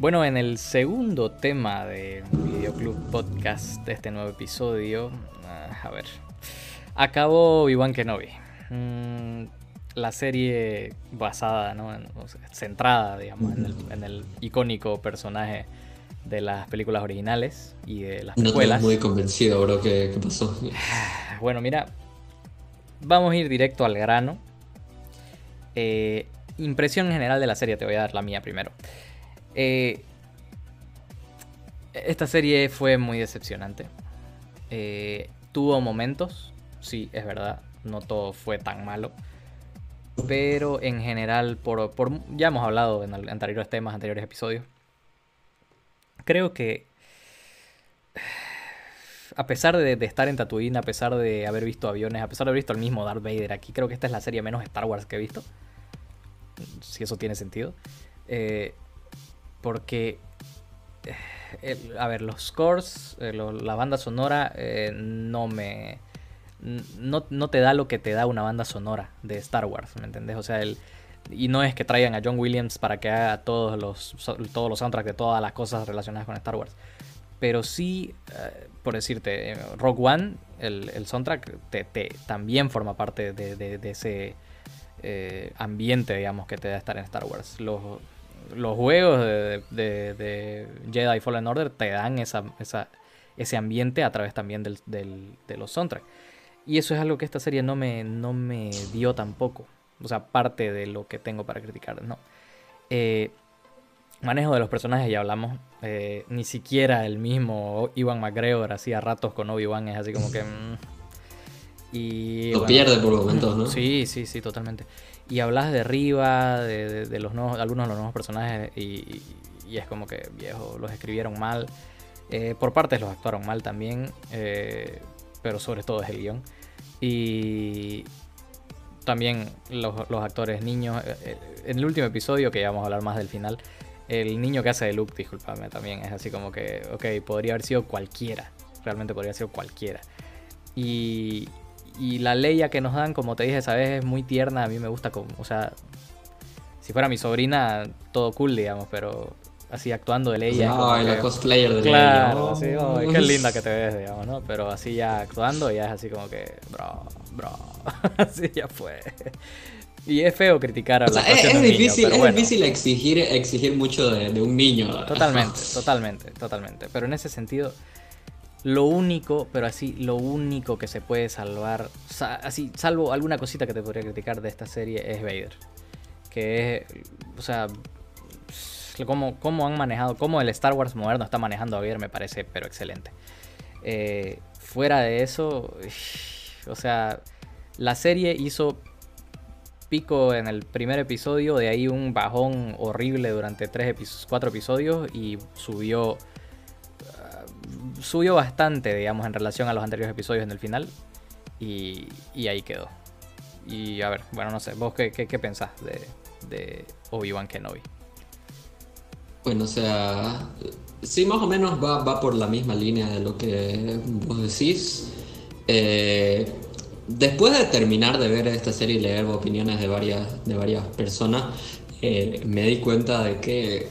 Bueno, en el segundo tema de Videoclub Podcast de este nuevo episodio, ah, a ver, acabó Iván Kenobi. Mm, la serie basada, ¿no? centrada, digamos, en el, icónico personaje de las películas originales y de las no No muy convencido, bro, ¿qué, pasó? Bueno, mira, vamos a ir directo al grano. Eh, impresión general de la serie, te voy a dar la mía primero. Eh, esta serie fue muy decepcionante. Eh, tuvo momentos, sí, es verdad, no todo fue tan malo. Pero en general, por, ya hemos hablado en anteriores temas, anteriores episodios. Creo que a pesar de, de, estar en Tatooine, a pesar de haber visto aviones, a pesar de haber visto el mismo Darth Vader aquí, creo que esta es la serie menos Star Wars que he visto. Si eso tiene sentido. Eh, porque, eh, a ver, los scores, eh, la banda sonora, eh, no me... No, te da lo que te da una banda sonora de Star Wars, ¿me entendés? O sea, el, y no es que traigan a John Williams para que haga todos los, todos los soundtracks de todas las cosas relacionadas con Star Wars. Pero sí, por decirte, Rock One, el, soundtrack, te, también forma parte de, ese ambiente, digamos, que te da estar en Star Wars. Los, los juegos de, Jedi Fallen Order te dan esa, ese ambiente a través también de los soundtracks. Y eso es algo que esta serie no me, no me dio tampoco. O sea, parte de lo que tengo para criticar, ¿no? Eh, manejo de los personajes, ya hablamos. Eh, ni siquiera el mismo Iwan McGregor hacía ratos con Obi-Wan, es así como que... Mm, y, lo pierde por momentos, ¿no? Sí, sí, sí, totalmente y hablas de Riva, de, los nuevos, algunos de los nuevos personajes y, es como que viejo, los escribieron mal. Eh, por partes los actuaron mal también, eh, pero sobre todo es el guion. Y también los, actores niños. Eh, en el último episodio, que ya vamos a hablar más del final, el niño que hace de Luke, discúlpame, también es así como que, ok, podría haber sido cualquiera. Realmente podría haber sido cualquiera. Y, y la Leia que nos dan, como te dije esa vez, es muy tierna. A mí me gusta como, o sea, si fuera mi sobrina, todo cool, digamos, pero así actuando de Leia. Ay, la cosplayer de claro, Leia. Claro, qué linda que te ves, digamos, ¿no? Pero así ya actuando, ya es así como que, bro, bro, así ya fue. Y es feo criticar a o sea, es, difícil, es difícil exigir, exigir mucho de, de un niño. Totalmente, totalmente, totalmente. Pero en ese sentido, lo único, pero así, lo único que se puede salvar, así, salvo alguna cosita que te podría criticar de esta serie, es Vader. Que es, o sea, cómo, cómo han manejado, cómo el Star Wars moderno está manejando a Vader me parece, pero excelente. Eh, fuera de eso, o sea, la serie hizo pico en el primer episodio, de ahí un bajón horrible durante tres cuatro episodios y subió subió bastante, digamos, en relación a los anteriores episodios en el final. Y, ahí quedó. Y a ver, bueno, no sé, vos qué, qué, pensás de, de Obi-Wan Kenobi. Bueno, o sea, sí, más o menos va, por la misma línea de lo que vos decís. Eh, después de terminar de ver esta serie y leer opiniones de varias, de varias personas, eh, me di cuenta de que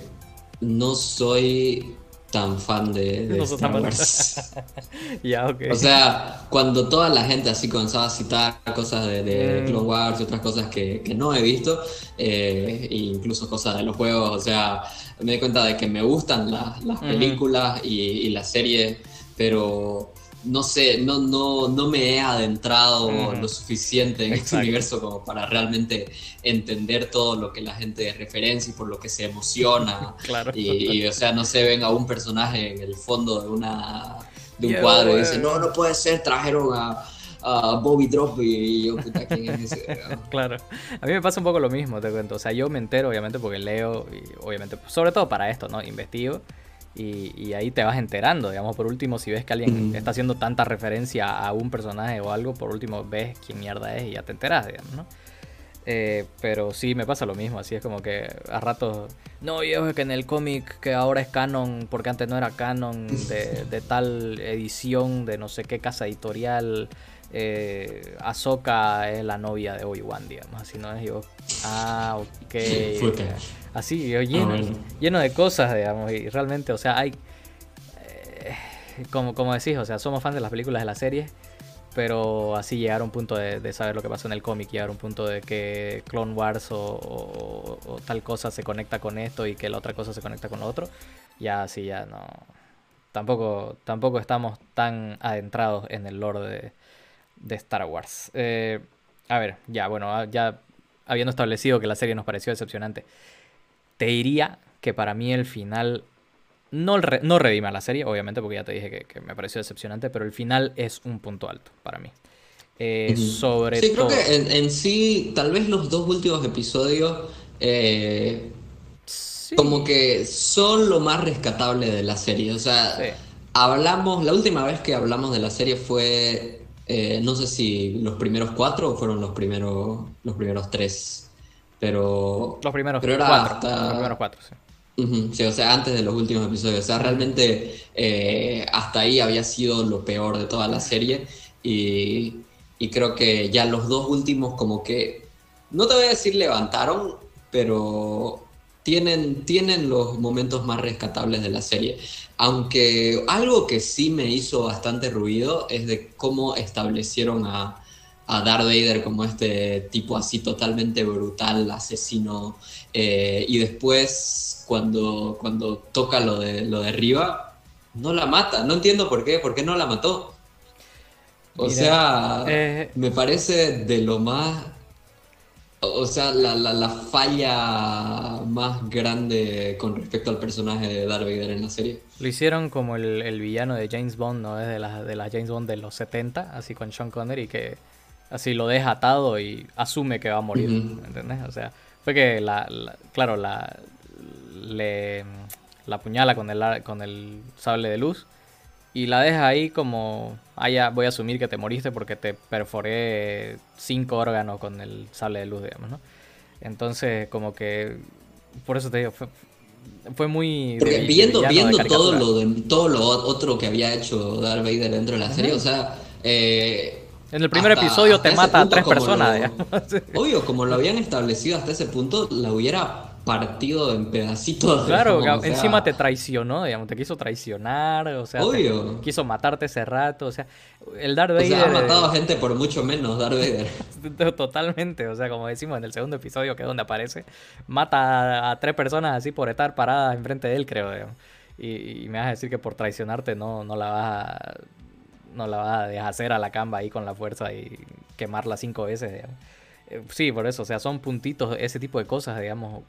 no soy tan fan de, Star Wars. O sea, cuando toda la gente así comenzaba a citar cosas de, de mm. Clone Wars y otras cosas que, no he visto, eh, e incluso cosas de los juegos, o sea, me di cuenta de que me gustan las películas y, y las series, pero no sé, no, no, no me he adentrado lo suficiente en este universo como para realmente entender todo lo que la gente referencia y por lo que se emociona. claro. Y, o sea, no se ven a un personaje en el fondo de una de un cuadro y dicen, no, no puede ser, trajeron a, Bobby Drop y yo, puta, ¿quién es ese? claro. A mí me pasa un poco lo mismo, te cuento. O sea, yo me entero, obviamente, porque leo y obviamente, sobre todo para esto, ¿no? Investigo. Y, ahí te vas enterando, digamos, por último, si ves que alguien está haciendo tanta referencia a un personaje o algo, por último ves quién mierda es y ya te enteras, digamos, ¿no? Eh, pero sí, me pasa lo mismo, así es como que a ratos, no, viejo, que en el cómic que ahora es canon, porque antes no era canon, de, tal edición, de no sé qué casa editorial, eh, Ahsoka es la novia de Obi-Wan, digamos, así no es yo. Ah, ok. Fue que- Así, lleno, lleno de cosas, digamos, y realmente, o sea, hay... eh, como, como decís, o sea, somos fans de las películas de las series, pero así llegar a un punto de, de saber lo que pasó en el cómic, llegar a un punto de que Clone Wars o, o- o tal cosa se conecta con esto y que la otra cosa se conecta con lo otro, ya así ya no... Tampoco, tampoco estamos tan adentrados en el lore de, de Star Wars. Eh, a ver, ya, bueno, ah, ya habiendo establecido que la serie nos pareció decepcionante, te diría que para mí el final no, re- no redime a la serie, obviamente, porque ya te dije que, que me pareció decepcionante, pero el final es un punto alto para mí. Eh, Ujú. sobre Sí, creo que en, en sí, tal vez los dos últimos episodios eh, Sí. como que son lo más rescatable de la serie. O sea, Sí. hablamos, la última vez que hablamos de la serie fue, eh, no sé si los primeros cuatro o fueron los primeros, los primeros tres. Pero, Los primeros pero era cuatro. hasta- Los primeros cuatro, sí. Sí, o sea, antes de los últimos episodios. O sea, realmente eh, hasta ahí había sido lo peor de toda la serie. Y, y creo que ya los dos últimos como que, no te voy a decir levantaron, pero tienen, tienen los momentos más rescatables de la serie. Aunque algo que sí me hizo bastante ruido es de cómo establecieron a, a Darth Vader como este tipo así totalmente brutal, asesino, eh, y después cuando, cuando toca lo de, lo de Riva, no la mata, no entiendo por qué, por qué no la mató. O Mira, sea, eh, me parece de lo más, o sea, la, la, la falla más grande con respecto al personaje de Darth Vader en la serie. Lo hicieron como el, el villano de James Bond, ¿no? Es de las de las James Bond de los 70, así con Sean Connery, que así lo deja atado y asume que va a morir, Ujú. ¿entendés? O sea, fue que la, la- claro, la le la apuñala con el con el sable de luz y la deja ahí como, ah, ya voy a asumir que te moriste porque te perforé cinco órganos con el sable de luz, digamos, ¿no? Entonces, como que, por eso te digo, fue, fue muy... Porque de viendo, de viendo todo lo de, todo lo otro que había hecho Darth Vader dentro de la serie, o sea, eh, En el primer hasta- episodio hasta te mata a tres personas, lo-. Obvio, como lo habían establecido hasta ese punto, la hubiera partido en pedacitos. Claro, o sea, encima te traicionó, digamos, te quiso traicionar, o sea, te Obvio. quiso matarte ese rato, o sea, el Darth O Vader... sea, ha matado a gente por mucho menos Darth Vader. Totalmente, o sea, como decimos en el segundo episodio, que es donde aparece, mata a, a tres personas así por estar paradas enfrente de él, creo, digamos. Y, y me vas a decir que por traicionarte no, no la vas a, no la vas a deshacer a la camba ahí con la fuerza y quemarla cinco veces. Eh, Sí, por eso, o sea, son puntitos, ese tipo de cosas, digamos,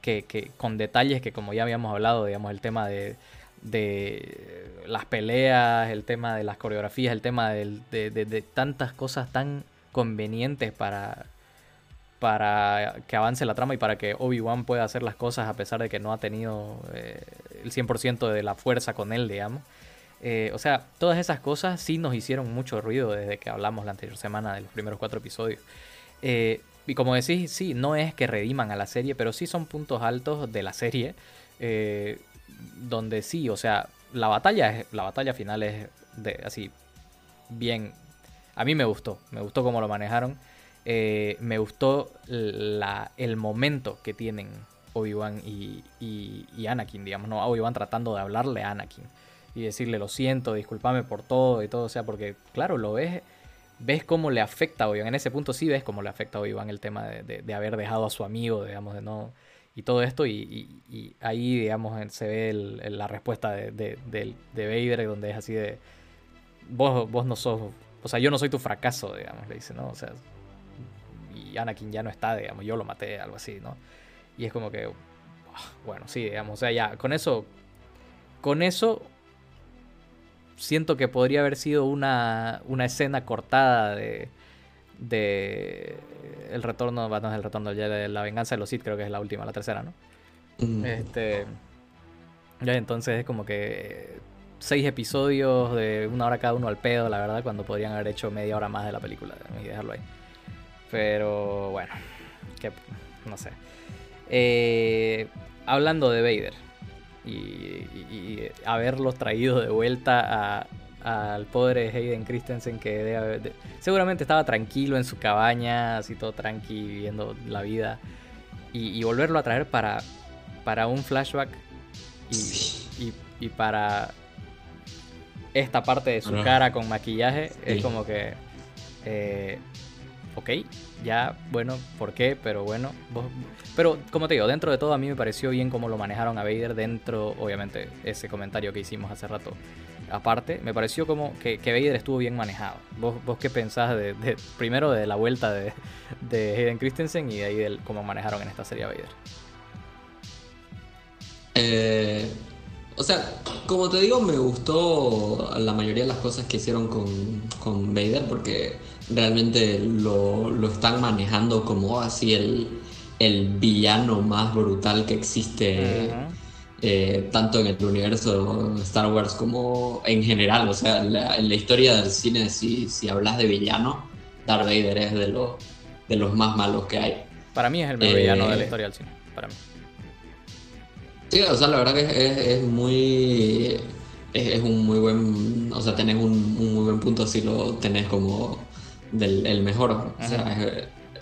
que, que con detalles que como ya habíamos hablado, digamos, el tema de, de las peleas, el tema de las coreografías, el tema de, de- de tantas cosas tan convenientes para, para que avance la trama y para que Obi-Wan pueda hacer las cosas a pesar de que no ha tenido eh, el 100% de la fuerza con él, digamos. Eh, o sea, todas esas cosas sí nos hicieron mucho ruido desde que hablamos la anterior semana de los primeros cuatro episodios. Eh, y como decís, sí, no es que rediman a la serie, pero sí son puntos altos de la serie. eh, donde sí, o sea, la batalla, la batalla final es de, así, bien. A mí me gustó, me gustó cómo lo manejaron. me gustó el momento que tienen Obi-Wan y, y, y Anakin, digamos, ¿no? Obi-Wan tratando de hablarle a Anakin y decirle lo siento, discúlpame por todo y todo, o sea, porque claro, lo ves, ves cómo le afecta a Obi-Wan, en ese punto sí ves cómo le afecta a Obi-Wan el tema de, de- haber dejado a su amigo, digamos, de no, y todo esto, y, ahí, digamos, se ve la respuesta de, de, Vader, donde es así de, vos, vos no sos, o sea, yo no soy tu fracaso, digamos, le dice, ¿no? O sea, y Anakin ya no está, digamos, yo lo maté, algo así, ¿no? Y es como que, bueno, sí, digamos, o sea, ya, con eso, con eso, siento que podría haber sido una, una escena cortada de, de el retorno, no es el retorno Jedi, de la venganza de los Sith, creo que es la última, la tercera, ¿no? Mm. Este. Ya, entonces es como que seis episodios de una hora cada uno al pedo, la verdad, cuando podrían haber hecho media hora más de la película y dejarlo ahí. Pero bueno, que no sé. Eh, hablando de Vader y, y- y haberlos traído de vuelta a, al pobre Hayden Christensen que seguramente estaba tranquilo en su cabaña, así todo tranqui, viviendo la vida. Y, volverlo a traer para, para un flashback y, para esta parte de su cara con maquillaje es como que... Eh, ok, ya, bueno, ¿por qué? Pero bueno, pero como te digo, dentro de todo a mí me pareció bien cómo lo manejaron a Vader dentro, obviamente, ese comentario que hicimos hace rato. Aparte, me pareció como que, que Vader estuvo bien manejado. ¿Vos, vos qué pensás de, primero de la vuelta de, de Hayden Christensen y de ahí de cómo manejaron en esta serie a Vader? Eh, o sea, como te digo, me gustó la mayoría de las cosas que hicieron con, con Vader porque realmente lo, lo, están manejando como así el, el, villano más brutal que existe. Eh, tanto en el universo Star Wars como en general. O sea, en la historia del cine, si, si hablas de villano, Darth Vader es de, los de los más malos que hay. Para mí es el mejor villano de la eh, historia del cine. Para mí. Sí, o sea, la verdad que es, muy. Es, un muy buen. O sea, tenés un, muy buen punto si lo tenés como del el mejor. O sea,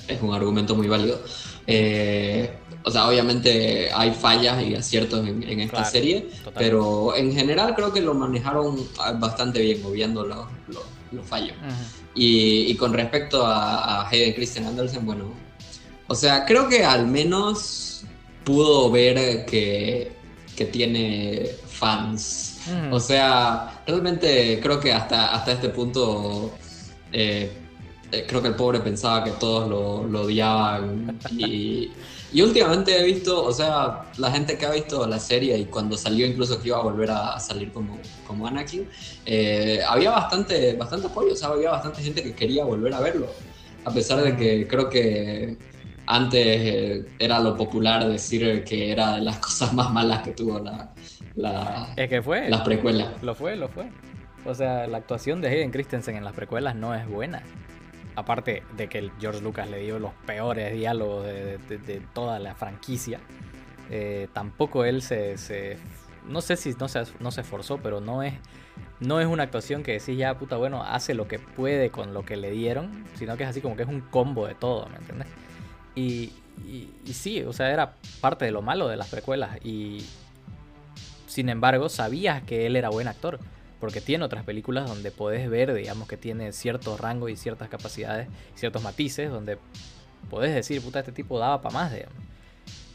es, un argumento muy válido. Eh, o sea, obviamente hay fallas y aciertos en, esta serie, pero en general creo que lo manejaron bastante bien, moviendo los, los, fallos. y, con respecto a, a Hayden Christian Andersen, bueno, o sea, creo que al menos pudo ver que, que tiene fans. O sea, realmente creo que hasta, hasta este punto eh, eh, creo que el pobre pensaba que todos lo, lo odiaban. Y, y, últimamente he visto, o sea, la gente que ha visto la serie y cuando salió incluso que iba a volver a salir como, como Anakin, eh, había bastante, bastante apoyo, o sea, había bastante gente que quería volver a verlo. A pesar de que creo que antes eh, era lo popular decir que era de las cosas más malas que tuvo la, la es que fue las precuelas. Lo fue, lo fue. O sea, la actuación de Hayden Christensen en las precuelas no es buena. Aparte de que George Lucas le dio los peores diálogos de, toda la franquicia, eh, tampoco él se, No sé si no se, no se esforzó, pero no es, no es una actuación que decís ya, puta, bueno, hace lo que puede con lo que le dieron, sino que es así como que es un combo de todo, ¿me entiendes? Y, sí, o sea, era parte de lo malo de las precuelas. Y sin embargo, sabías que él era buen actor. Porque tiene otras películas donde podés ver, digamos, que tiene cierto rango y ciertas capacidades, ciertos matices, donde podés decir, puta, este tipo daba para más, digamos.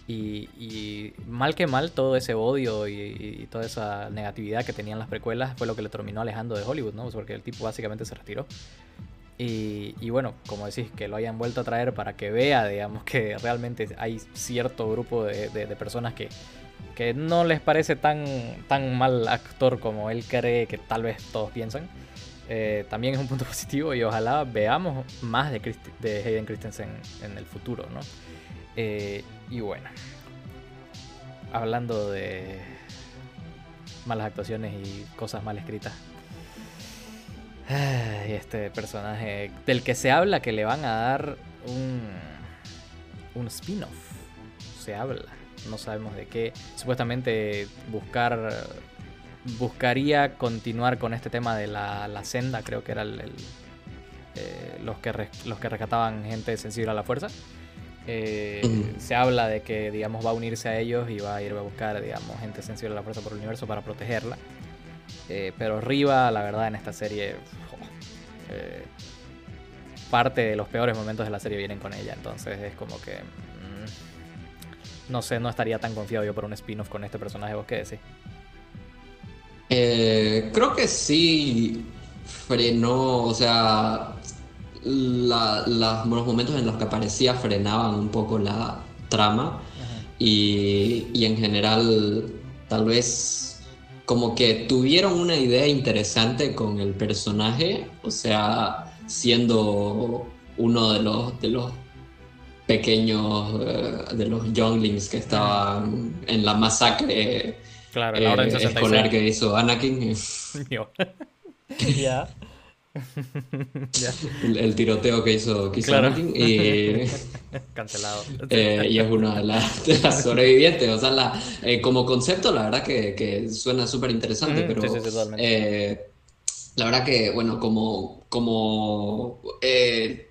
Y, mal que mal, todo ese odio y, toda esa negatividad que tenían las precuelas fue lo que le terminó alejando de Hollywood, ¿no? Porque el tipo básicamente se retiró. Y, bueno, como decís, que lo hayan vuelto a traer para que vea, digamos, que realmente hay cierto grupo de, personas que, que, no les parece tan, tan mal actor como él cree que tal vez todos piensan. Eh, también es un punto positivo y ojalá veamos más de, de Hayden Christensen en el futuro, ¿no? Eh, y bueno, hablando de malas actuaciones y cosas mal escritas, y este personaje del que se habla que le van a dar un, un spin-off. Se habla. No sabemos de qué. Supuestamente buscar. Buscaría continuar con este tema de la, senda. Creo que era el, eh, los, que los que rescataban gente sensible a la fuerza. Eh, se habla de que digamos va a unirse a ellos y va a ir a buscar digamos gente sensible a la fuerza por el universo para protegerla eh, pero Riva, la verdad, en esta serie, parte de los peores momentos de la serie vienen con ella. Entonces es como que. No sé, no estaría tan confiado yo por un spin-off con este personaje. ¿Vos qué decís? Eh, creo que sí frenó, o sea, los momentos en los que aparecía frenaban un poco la trama y, y en general tal vez como que tuvieron una idea interesante con el personaje, o sea, siendo uno de los, de los pequeños, eh, de los younglings que estaban en la masacre claro, la eh, escolar que hizo Anakin. ya. el, tiroteo que hizo, que y, Cancelado. Eh, y es una de, las sobrevivientes. O sea, la, eh, como concepto, la verdad que, que suena súper interesante, pero eh, La verdad que, bueno, como, como eh,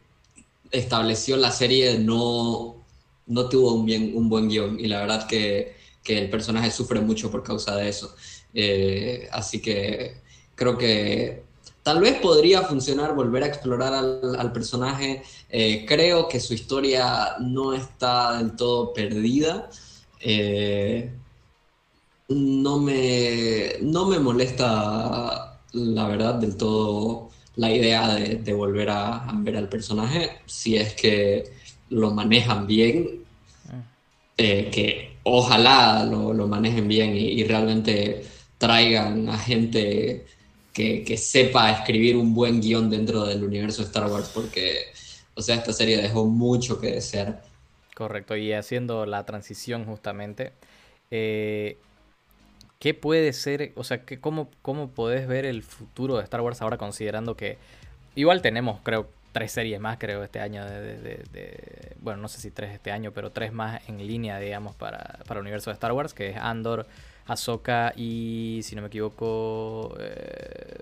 estableció la serie, no, no tuvo un, bien, un buen guion y la verdad que, que el personaje sufre mucho por causa de eso. Eh, así que creo que tal vez podría funcionar volver a explorar al, personaje. Eh, creo que su historia no está del todo perdida. no, me, no me molesta la verdad, del todo la idea de, volver a, ver al personaje, si es que lo manejan bien, ah. eh, que ojalá lo, manejen bien y, realmente traigan a gente que, sepa escribir un buen guion dentro del universo de Star Wars, porque, o sea, esta serie dejó mucho que desear. Correcto, y haciendo la transición justamente, eh, ¿Qué puede ser, o sea, que cómo, cómo podés ver el futuro de Star Wars ahora considerando que igual tenemos, creo, tres series más, creo, este año de, bueno, no sé si tres este año, pero tres más en línea, digamos, para, para el universo de Star Wars, que es Andor, Ahsoka y, si no me equivoco, eh,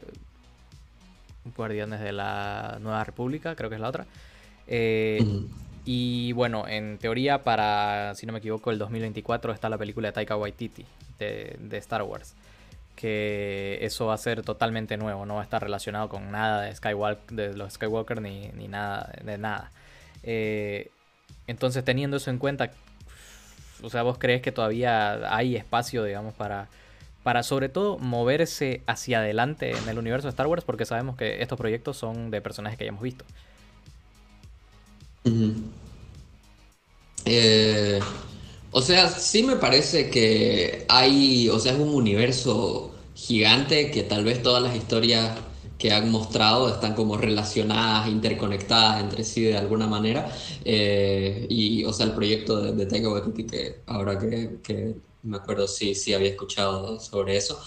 Guardianes de la Nueva República, creo que es la otra. Eh, y bueno, en teoría para, si no me equivoco, el 2024 está la película de Taika Waititi de, Star Wars. Que eso va a ser totalmente nuevo, no va a estar relacionado con nada de, Skywalk, de los Skywalker ni, nada de nada. Eh, entonces teniendo eso en cuenta, o sea, ¿vos crees que todavía hay espacio, digamos, para, para sobre todo moverse hacia adelante en el universo de Star Wars? Porque sabemos que estos proyectos son de personajes que hayamos visto. Eh, o sea, sí me parece que hay, o sea, es un universo gigante que tal vez todas las historias que han mostrado están como relacionadas, interconectadas entre sí de alguna manera. Eh, y, o sea, el proyecto de, de Taika que ahora que, que, me acuerdo, sí, sí había escuchado sobre eso.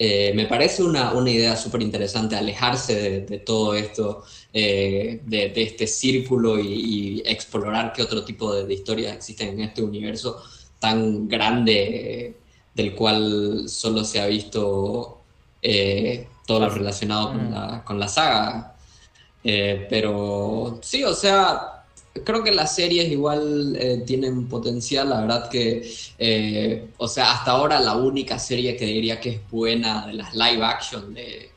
Eh, me parece una, una idea súper interesante alejarse de, todo esto, eh, de, este círculo y, explorar qué otro tipo de, historias existen en este universo tan grande del cual solo se ha visto eh, todo lo relacionado con, mm. la, con la saga. pero sí, o sea, creo que las series igual eh, tienen potencial, la verdad que, eh, o sea, hasta ahora la única serie que diría que es buena de las live action de,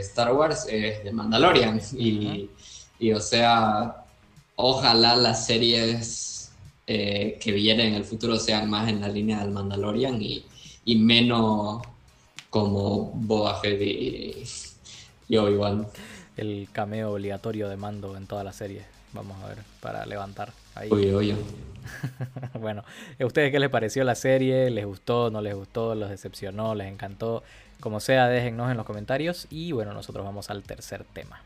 Star Wars es The Mandalorian. Y, o sea, ojalá las series eh, que vienen en el futuro sean más en la línea del Mandalorian y, menos como Boba Fett y, y Obi-Wan. El cameo obligatorio de Mando en toda la serie. Vamos a ver, para levantar ahí. Oye, oye. bueno, ¿a ustedes qué les pareció la serie? ¿Les gustó? ¿No les gustó? ¿Los decepcionó? ¿Les encantó? Como sea, déjennos en los comentarios. Y bueno, nosotros vamos al tercer tema.